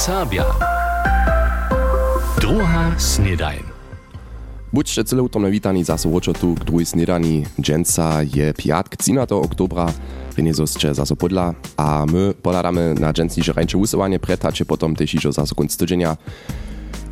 Serbia. Druga snedajn. Buďte celé utomne vítaní zase vočo tu k druhej snedaní. Dženca je piatk 13. oktobra, Renezosče zase podla a my podadáme na dženci, že rajče usovanie pretače potom tež ižo konc tydzenia.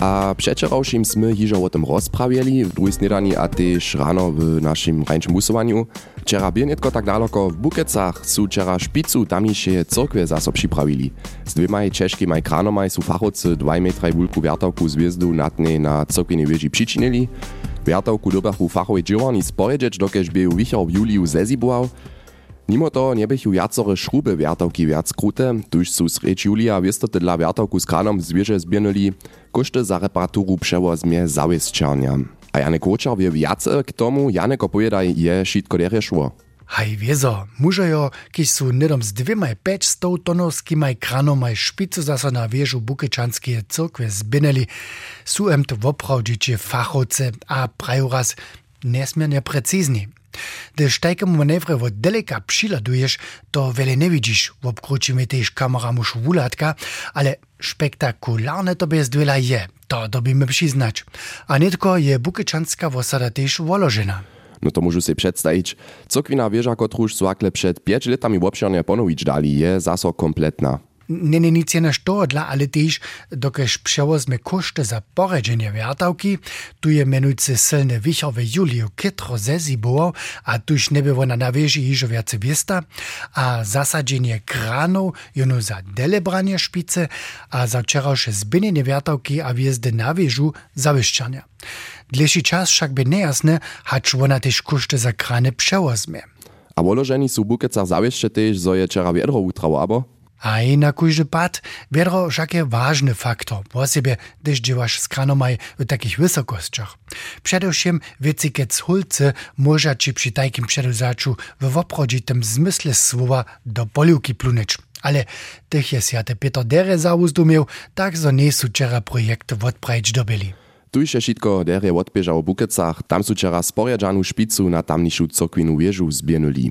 A przeczorałszym sme hižo o tym rozprawiali w drugiej a też rano w naszym rańczym busowaniu. Wczera biernetko tak daleko w Bukecach su wczera szpicu tamniejsze cyrkwie zaso przyprawili. Z dwiema czeskimi kranomaj su fachowcy 2 metraj wulku wiertałku zwierzu natnej na cyrkwinej wieży przyczynili. Wiertałku dobachu fachowej dziełani sporedźeć, dokeż był wichor w juliu zezibował, Mimo toho nebychu viacore šrube wiertałki viac krute, tuž su sreč Julia wiestoty dla wiertałku z kranom zwierzę zbiernyli, koszty za reparaturu przewozmie zawiesčarnia. A Janek Łoczar wie viace k tomu, Janek opowiadaj, je šitko derje szło. Haj wiezo, mužojo, kiž su nedom z peč stou tonovskimaj kranomaj špicu zaso na wieżu Bukečanskie cyrkve zbineli, su em to woprawdzicie fachowce a praju raz nesmiernie precizni. Gdy sztajkemu manewre od daleka przyladujesz, to wiele nie widzisz. W obkrucimy też kamera musz wulatka, ale spektakularne to bez dwiela je. To dobimy przyznać. A nie tylko je bukyczanska wosada też wolożena. No to môžu si představiť, cokvina wieża, su akle před 5 letami obšerne ponovič dali, je zaso kompletna. Nie, nic na dla, ale też dokeż przewozmy koszty za poradzenie wiertałki, tu je menujcy silny wichowy Julio Kitro zezibował, a tuż nie było na nawieży iżo więcej wiesta, a zasadzenie kranów jono za delebranie szpice, a za wczorajsze zbynienie wiertałki a wjezdy na wieżu zawyszczania. Dlejszy czas wszak by niejasne, hacz ona koszty za krany przewozmy. A wolożeni su bukecach zawieszcze też, zo je wiedro utrało, abo? A i na kujże pad wiadro wszak je ważny faktor, bo sobie gdyż dziewasz z kranomaj w takich wysokościach. Przedewším wycykec hulce może ci przy takim przedewzaczu w oprodzitym zmysle słowa do poliuki plunecz. Ale tych jest ja te Peter Dere zawuzdumiał, tak zo nie su czera projekty odprajć dobili. Tu je šitko derje odbieža o Bukecach, tam su čera sporiadžanu špicu na tamnišu cokvinu wieżu zbiernuli.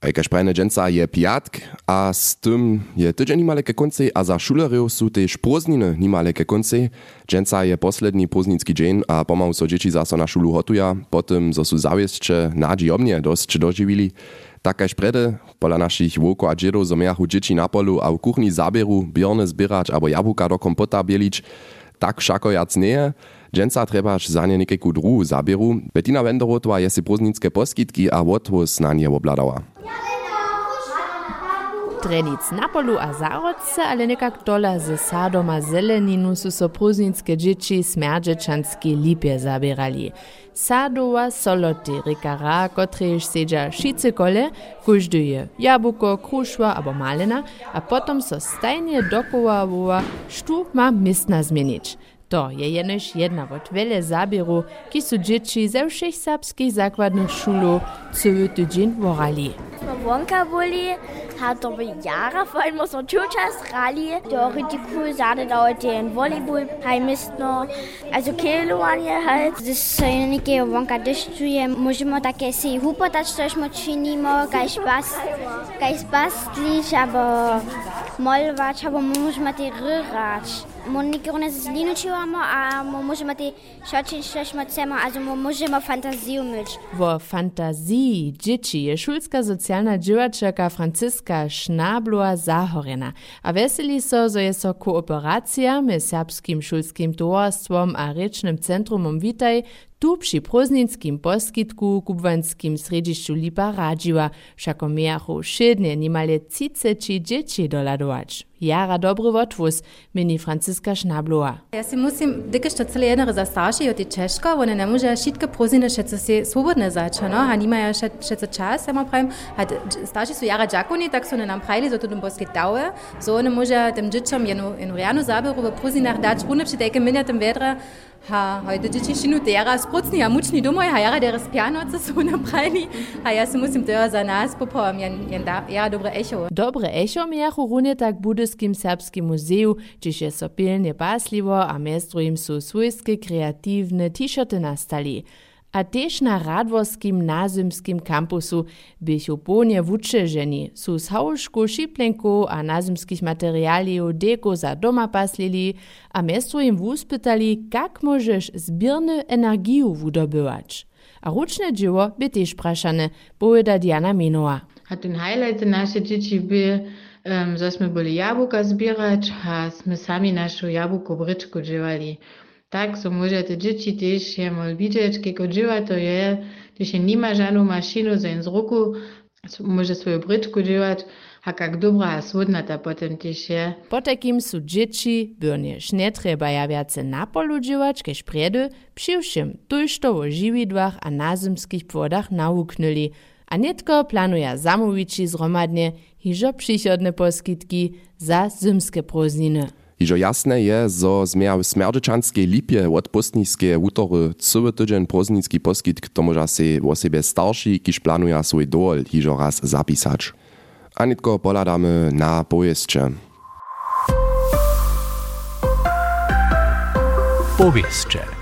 Jakaž prajne dženca je piatk a s tym je tydzień nimale ke koncej a za šulerjev su tež prózdniny nimale ke koncej. Dženca je poslední prózdnický dzień a pomalu so dzieci zaso na šulu hotuja, potem zo su zawieszcze nadziomnie dosť doživili. Takaž prede, pola našich woko a džedov zomejachu dzieci na polu a v kuchni zabieru bjorne zbierać abo jabłka do kompota bielić, tak všako jac nie Dženca trebaš za ne nekajku druhu zabieru. Bettina Wenderotova je si prózdnicke poskitki a odvoz na nie obladała. Trenic na polu a zarodce, ale nekak dola ze sadom a zeleninu su so pruznicke dzieci smerdżeczanskie lipie zabierali. Sadowa soloty rikara, kotrež sedža šice kole, kužduje jabuko, krušva abo malena, a potom so stajnie dokoła štu ma mistna. To je jenež jedna od vele zabieru, ki sú džiči ze všech srbských základných šulov celý týdžin vorali. Sme vonka boli, hat aber Jahre, vor allem aus der Churchas Rallye. Der auch richtig cool Sahne dauert den Volleyball, heimist noch. Also Kilovanie halt. Das einige Wonka Distrije, možemo také si hupotať, čo sme činimo, kaj špas, kaj spastliš, abo molovať, abo môžeme ty rýrač. Moniki one zliničila, a možemo ti šači šešma cema, a možemo fantaziju mič. Vo fantaziji džiči je šulska socijalna dživačerka Franciska Šnablua Zahorena. A veseli so, zo je so kooperacija med srpskim šulskim tovarstvom a Zentrum um Vitae, tu przy proznickim poskitku kubwanskim središću Lipa radziła, wszako miachu szydnie niemal cice czy dzieci doladować. Jara dobry otwórz, mini Francis Franziska Šnablova. Ja si mislim, deke što cele jedna za starši od je Češka, one ne može šitke prozine, še so se svobodne zača, no, a nimajo še, še za čas, ja pravim, a starši so jara džakoni, tak so ne nam prajli, zato nam boske dauje, so one može tem džičom eno, eno rjano zaberu v prozinah dač, puno še teke minja tem vedra, ha, heute džiči šinu te jara sprocni, a mučni domoj, ha jara deres pjanoce so ne prajli, a ja si mislim, da za nas popom, jen, jen da, ja, dobre echo. Dobre echo mi jahu budeskim, serbskim Museum, čiže so so pilnie baslivo a mestrujem su svojske kreativne t-shirty nastali. a tež na Radvorskim nazymskim kampusu bychu ponie wučeženi, su z haušku šiplenku a nazymskich materialiów deko za doma paslili, a mestru im wuspytali, kak możesz zbirny energiju wudobywać. A ruczne dzieło by też praszane, powiada Diana Minoa. A ten highlight nasze dzieci by, żeśmy byli jabłka zbierać, a my sami naszą jabłko bryczku dziewali. Tak, so możete dzieci też je mal widzieć, kieko dziewa to je, když nie ma żadną maszynę za z ruku, może swoją bryczku dziewać, a jak dobra a słodnata potem też je. Po takim su dzieci byrnie šnetreba ja viace na polu dziewać, kež predy, přiwšim tujšto o žividłach a nazymskich płodach nauknuli, a netko planuje zamówić zromadnie hižo przychodne poskitki za zymskie prózdniny. Iżo jasne je, zo zmia w smerdyczanskiej lipie od postniskie utory cały tydzień prózdnicki poskit, kto może se o siebie starszy, kiż planuje swój dol, iżo raz zapisać. A nitko poladamy na pojeździe. Powieszcze.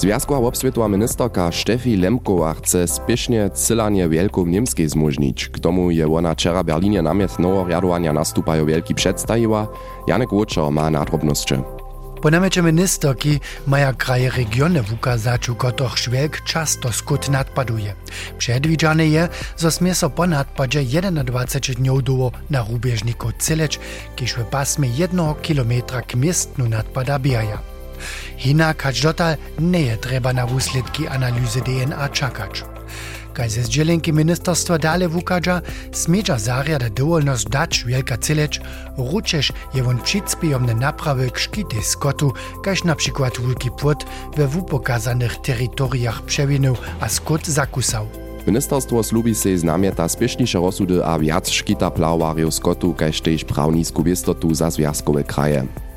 Związkowa obsvětová ministerka Steffi Lemkova chce spiešne celanie Wielką Niemskiej zmožnić. K tomu je ona wczera Berlinie namiet nowo riadowania nastupają wielki przedstawiła. Janek Łoczor ma nadrobności. Po namecie ministerki maja kraje regiony w ukazaczu, kotrych szwelk często skut nadpaduje. Przedwidziane je, że smie so po nadpadzie 21 dniów na rubieżniku cyleć, kiż w pasmie 1 kilometra k miestnu nadpada bijaja. Hinak hač dotal nie je na výsledky analýzy DNA čakać. Kaj ze zdjelenki ministerstwa dale wukadża, smiecza zariada dowolność dać wielka cylecz, ručež je won přicpijomne naprawy k szkity skotu, kaž na przykład wulki płot we wupokazanych terytoriach przewinął a skot zakusał. Ministerstwo slubi se znamieta spiešniše rozsudy a viac škita plawariów skotu, kaž tež prawnisku wistotu za związkowe kraje.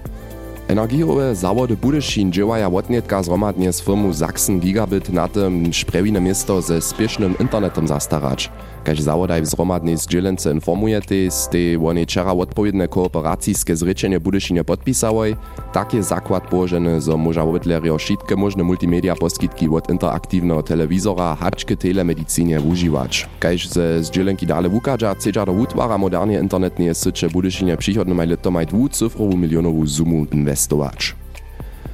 Energiowe zawody Budyšin działaja wotnietka zromadnie z firmu Sachsen Gigabit na tym szprewine miasto ze spiesznym internetem zastarać. Kaž zawodaj w zromadnej zdzielence informujete, ste oni wczera odpowiednie kooperacijskie zrečenie Budyšinie podpisałoj, tak je zakład położony, zo może obydlerio wszystkie możne multimedia poskitki od interaktywnego telewizora haczke telemedicinie używać. Kaž ze zdzielenki dale wukadża, chcedza do utwara moderne internetnie sycze Budyšinie przychodne maj leto maj dwucyfrową milionową sumu inwestować.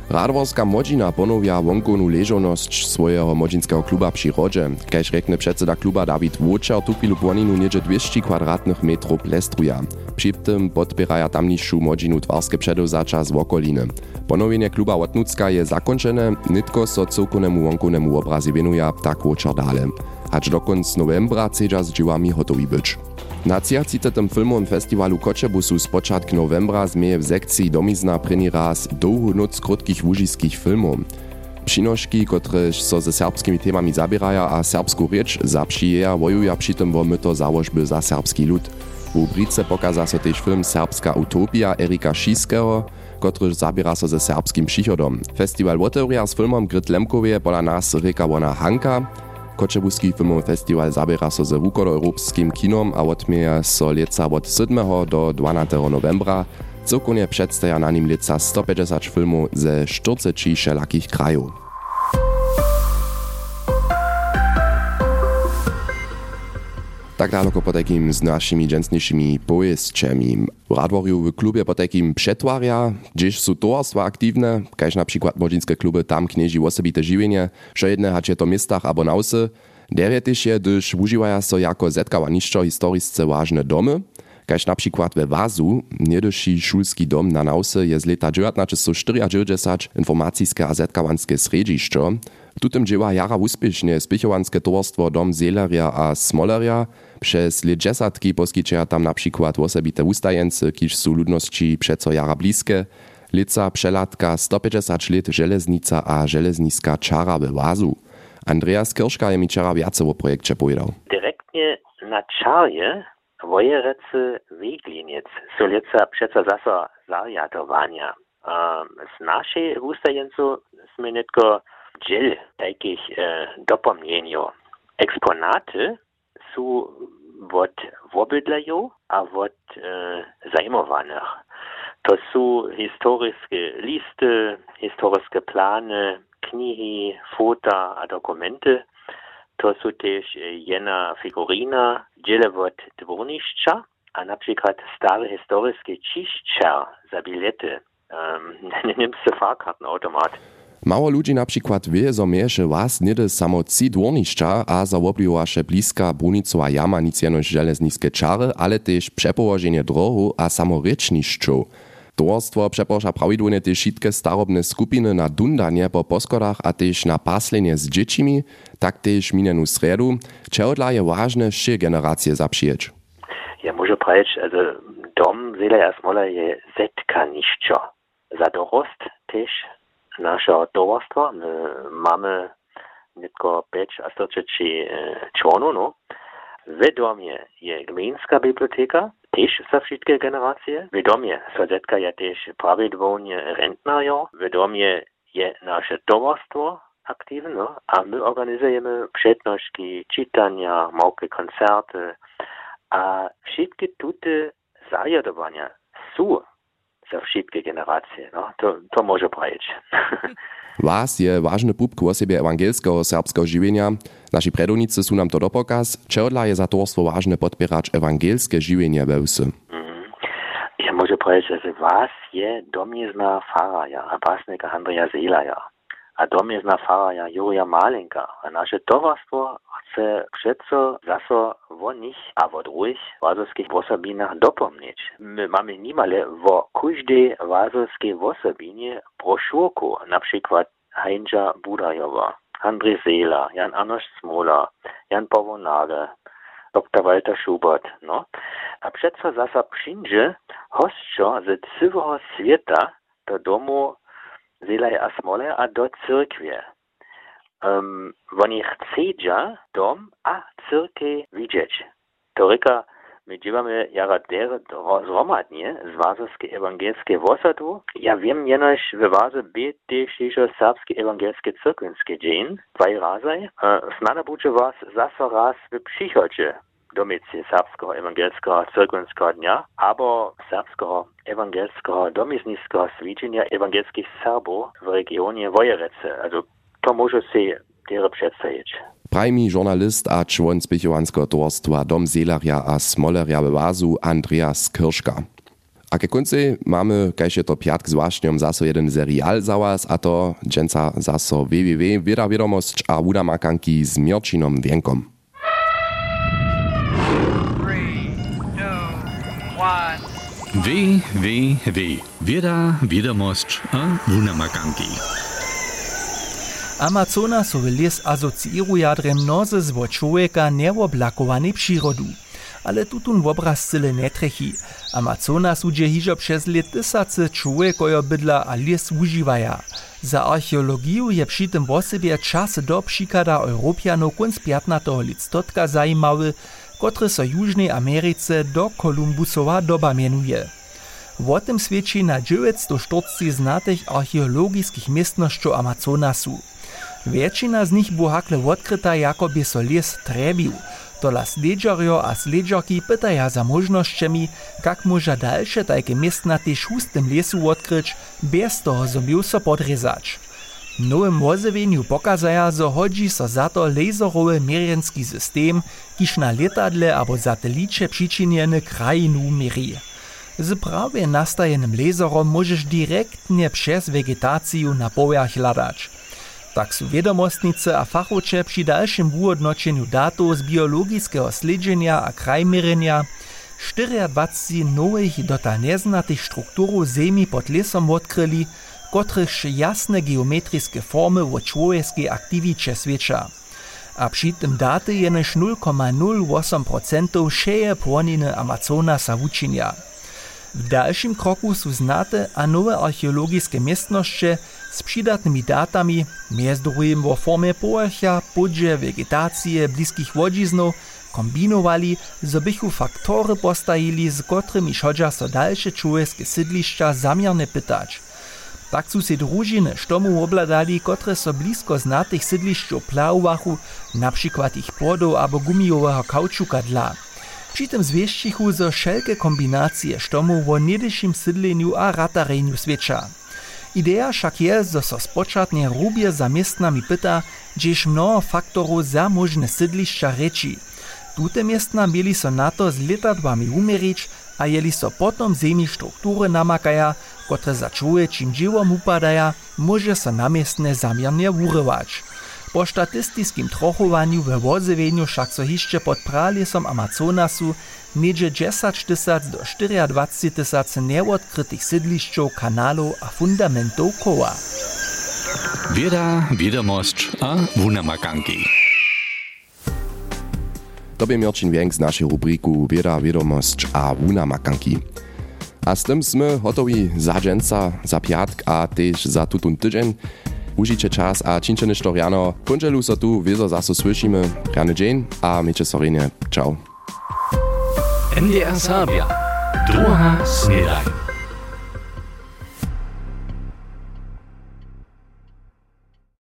Radworska Modzina ponowia wonkowną leżoność swojego modzinskiego kluba przy Rodze. Kaž rekne przedseda kluba Dawid Wóczer, tu chwilu płoninu niedzie 200 kwadratnych metrów plestruja. Przy tym podpieraja tamniejszą modzinu twarskie przedewzacza z okoliny. Ponowienie kluba Łotnucka je zakończone, nitko so całkownemu wonkownemu obrazie wienuje, tak Wóczer dale. Acz do końca novembra chcedza z dziełami hotowi być. Na 30. filmowym festiwalu Koczebusu z początku novembra zmieje w sekcji domizna preni raz długu noc krótkich łużyskich filmów. Přinoški, kotrež so ze serbskimi temami zabieraja a serbsku rieč zapšijeja, wojuja přitom wo myto załožby za serbski lud. W Brice pokaza so film Serbska utopia Erika Šiského, kotrež zabiera so ze serbskim přichodom. Festival otevria s filmom Grit Lemkowie pola reka wona Hanka, Koczebuski filmowy festiwal zabiera so ze wukodoeuropskim kinom a odmieja so leca od 7. do 12. novembra. Cokownie przedstawia na nim leca 150 filmów ze 40 wszelakich krajów. Tak daleko po takim z naszymi dżęsniejszymi pojeźdźcami. W Radworju w klubie po takim przetwarja, gdzieś są towarstwa aktywne, kaž na przykład młodzinskie kluby tam knieži osobite żywienie, że jedne hacie to miastach albo nausy. Derje też je, gdyż używają so jako zetkawaniszczo historyczce ważne domy, kaž na przykład we Wazu, niedyši szulski dom na nausy je z leta 1994 informacijske a zetkawanskie središćo. W tutym dzieła jara uspiesznie spichowanskie towarstwo Dom Zeleria a Smoleria, przez ledżesatki poskiczea tam na przykład osobite ustajence, kiż są ludności przeco jara bliskie, lica przelatka 150 lat żeleznica a żelezniska czara we Wazu. Andreas Kirschka je mi wczera więcej o projekcie powiedział. Direktnie na czarje wojerecy wegliniec są lica przeco zaso zariadowania. Um, z naszej ustajencu sme netko dziel takich e, dopomnieniu. Eksponaty są od wobydleju a od e, zajmowanych. To sú historické listy, historické plány, knihy, fota a dokumenty. To tiež jedna figurína, dzielewot dworniszcza, a na przykład stary historiski čišćar za bilety. Um, nimmst Fahrkartenautomat. Mało ludzi na przykład wie, że miesze was niedy samo ci dworniszcza, a zawobliwaše bliska Brunicova jama nic jenoś żelezniskie czary, ale też przepołożenie drohu a samo ryczniszczą. Towarstwo przeprasza prawidłownie też wszystkie starobne skupiny na dundanie po poskodach a też na paslenie z dziećmi, tak też minioną sredu, czego je ważne jeszcze generacje zaprzijeć. Ja może powiedzieć, also dom wiele erstmal je zetka niszczo. Za dorost też nasze towarstwo, my mamy tylko 5 a 130 członów, no. W domie je gminska biblioteka, też za wszystkie generacje. W domie sadzietka je też prawidłownie rentnario. W domie je nasze towarstwo aktywne, a my organizujemy przednośki, czytania, małe koncerty, a wszystkie tutaj zajadowania są za wszystkie generacje. No, to, to może powiedzieć. Was je ważny pupk o siebie ewangelskiego serbskiego żywienia. Nasi predownicy są nam to dopokaz. Czego je za towarstwo ważne podpierać ewangelskie żywienie we wsi? Mm. Ja może powiedzieć, że was je domizna faraja, a pasnika Andrija Zelaja. A domizna faraja Jurija Malenka. A nasze towarstwo chce przeco zaso o nich a o drugich wazowskich osobinach dopomnieć. My mamy niemale o każdej wazowskiej osobinie broszurku, na Heinja Budajowa, Andrzej Seela, Jan Anosz Smola, Jan Pawonage, dr Walter Schubert. No. A przeco zasa przyjdzie hostczo ze całego świata do domu Zelaj a Smole a do cyrkwi. Um, oni chcedza dom a cyrkę widzieć. To ryka, my dziewamy jara der zromadnie z wazowskie ewangelskie wosadu. Ja wiem jenoś w waze jeszcze serbskie ewangelskie cyrkwinskie dzień, dwaj razy. Snada budzie was zaso raz w przychodzie domicy serbskiego ewangelskiego cyrkwinskiego dnia, albo serbskiego ewangelskiego domizniskiego swidzenia ewangelskich Serbów w regionie Wojerece, also to może si tere przedstawić. Prajmi žurnalist a čłon spichowanskiego towarstwa Dom Seelaria a Smoleria we Wazu Andreas Kirschka. A ke konci mamy, kajże to piatk zwłaszczą zaso jeden serial załaz, a to dżęca zaso www, wieda wiadomość a wuda makanki z Mierczynom Wienkom. www, wieda wiadomość a wuda makanki. Amazonasowy les asocieruja dre mnoze zwo człowieka nieoblakowany przyrodu. Ale tutun obraz cyle netrechi. Amazonas udzie hižo przez lat tysace bydla a les. Za archeologiu je przy tym wosebie czas do przykada Europianów kunc 15. listotka zajimały, które so Južnej Ameryce do Kolumbusowa doba mienuje. O tym świadczy na 940 znatych archeologickich miestnościach Amazonasu. Većina z njih bu hakle odkrita, jako bi so les trebil. Tola sledžarjo a sledžarki pitaja za možnoščami, kak moža daljše tajke mestnati šustem lesu odkrič, bez toho zomil so podrezač. Novem vozevenju pokazaja, zo hodži so zato lezorove merjenski sistem, kiš na letadle abo sateliče pričinjene krajinu meri. Z prawie nastajenym lezorom możesz direktnie przez wegetację na powiach ladać. Tak su vedomostnice a fachoče pri dalším vôodnočeniu dátov z biologického sledženia a krajmerenia 24 nových dotal neznatých štruktúrov zemi pod lesom odkryli, kotrychž jasne geometriske formy v človeskej aktiviče sveča. A przy tym daty jenež 0,08% šeje płoniny Amazonasa wučinia. W dalszym kroku są znate a nowe archeologiczne miejscności, z przydatnymi datami, między drugim w formie povrchia, podże, vegetacije, bliskich wodziznów, kombinowali, zo bychu faktory postajili, z którymi chodźa so dalsze człowieckie sydliszcza zamierne pytać. Tak su se družiny štomu obladali, które so blisko znatych sydlišćów plauwachu, na przykład ich płodów albo gumiowego kauczuka dla. Przy tym zwieścichu zo wszelkie kombinacje sztomów o niedyszym sydleniu a ratareniu świecza. Idea však je, zo so spočatne rubie za miestnami pyta, gdzież mnoho faktorów za możne sydlišća reči. Tute miestna mieli so na to z letadłami umerić, a jeli so potom zemi struktury namakaja, które začuje čim dziwom upadaja, może so namiestne zamierne urywać. Po statistickim trochowaniu we wozewieniu však so hišće pod pralesom Amazonasu niedzie 10 tysac do 24 tysac neodkrytych sydlišćów, kanalów a fundamentów koła. Wieda, wiadomość a wunamakanki. To by Mirčin z naszej rubriku Wieda, wiadomość a wunamakanki. A z tym sme hotowi za dżęca, za piatk a też za tutun tydzień. užiče čas, a činčene štorjano, končelu so tu, vezo zaso slišimo, Rane Jane, a Miče Sorenje, čau. MDR Sabia, druga snedaj.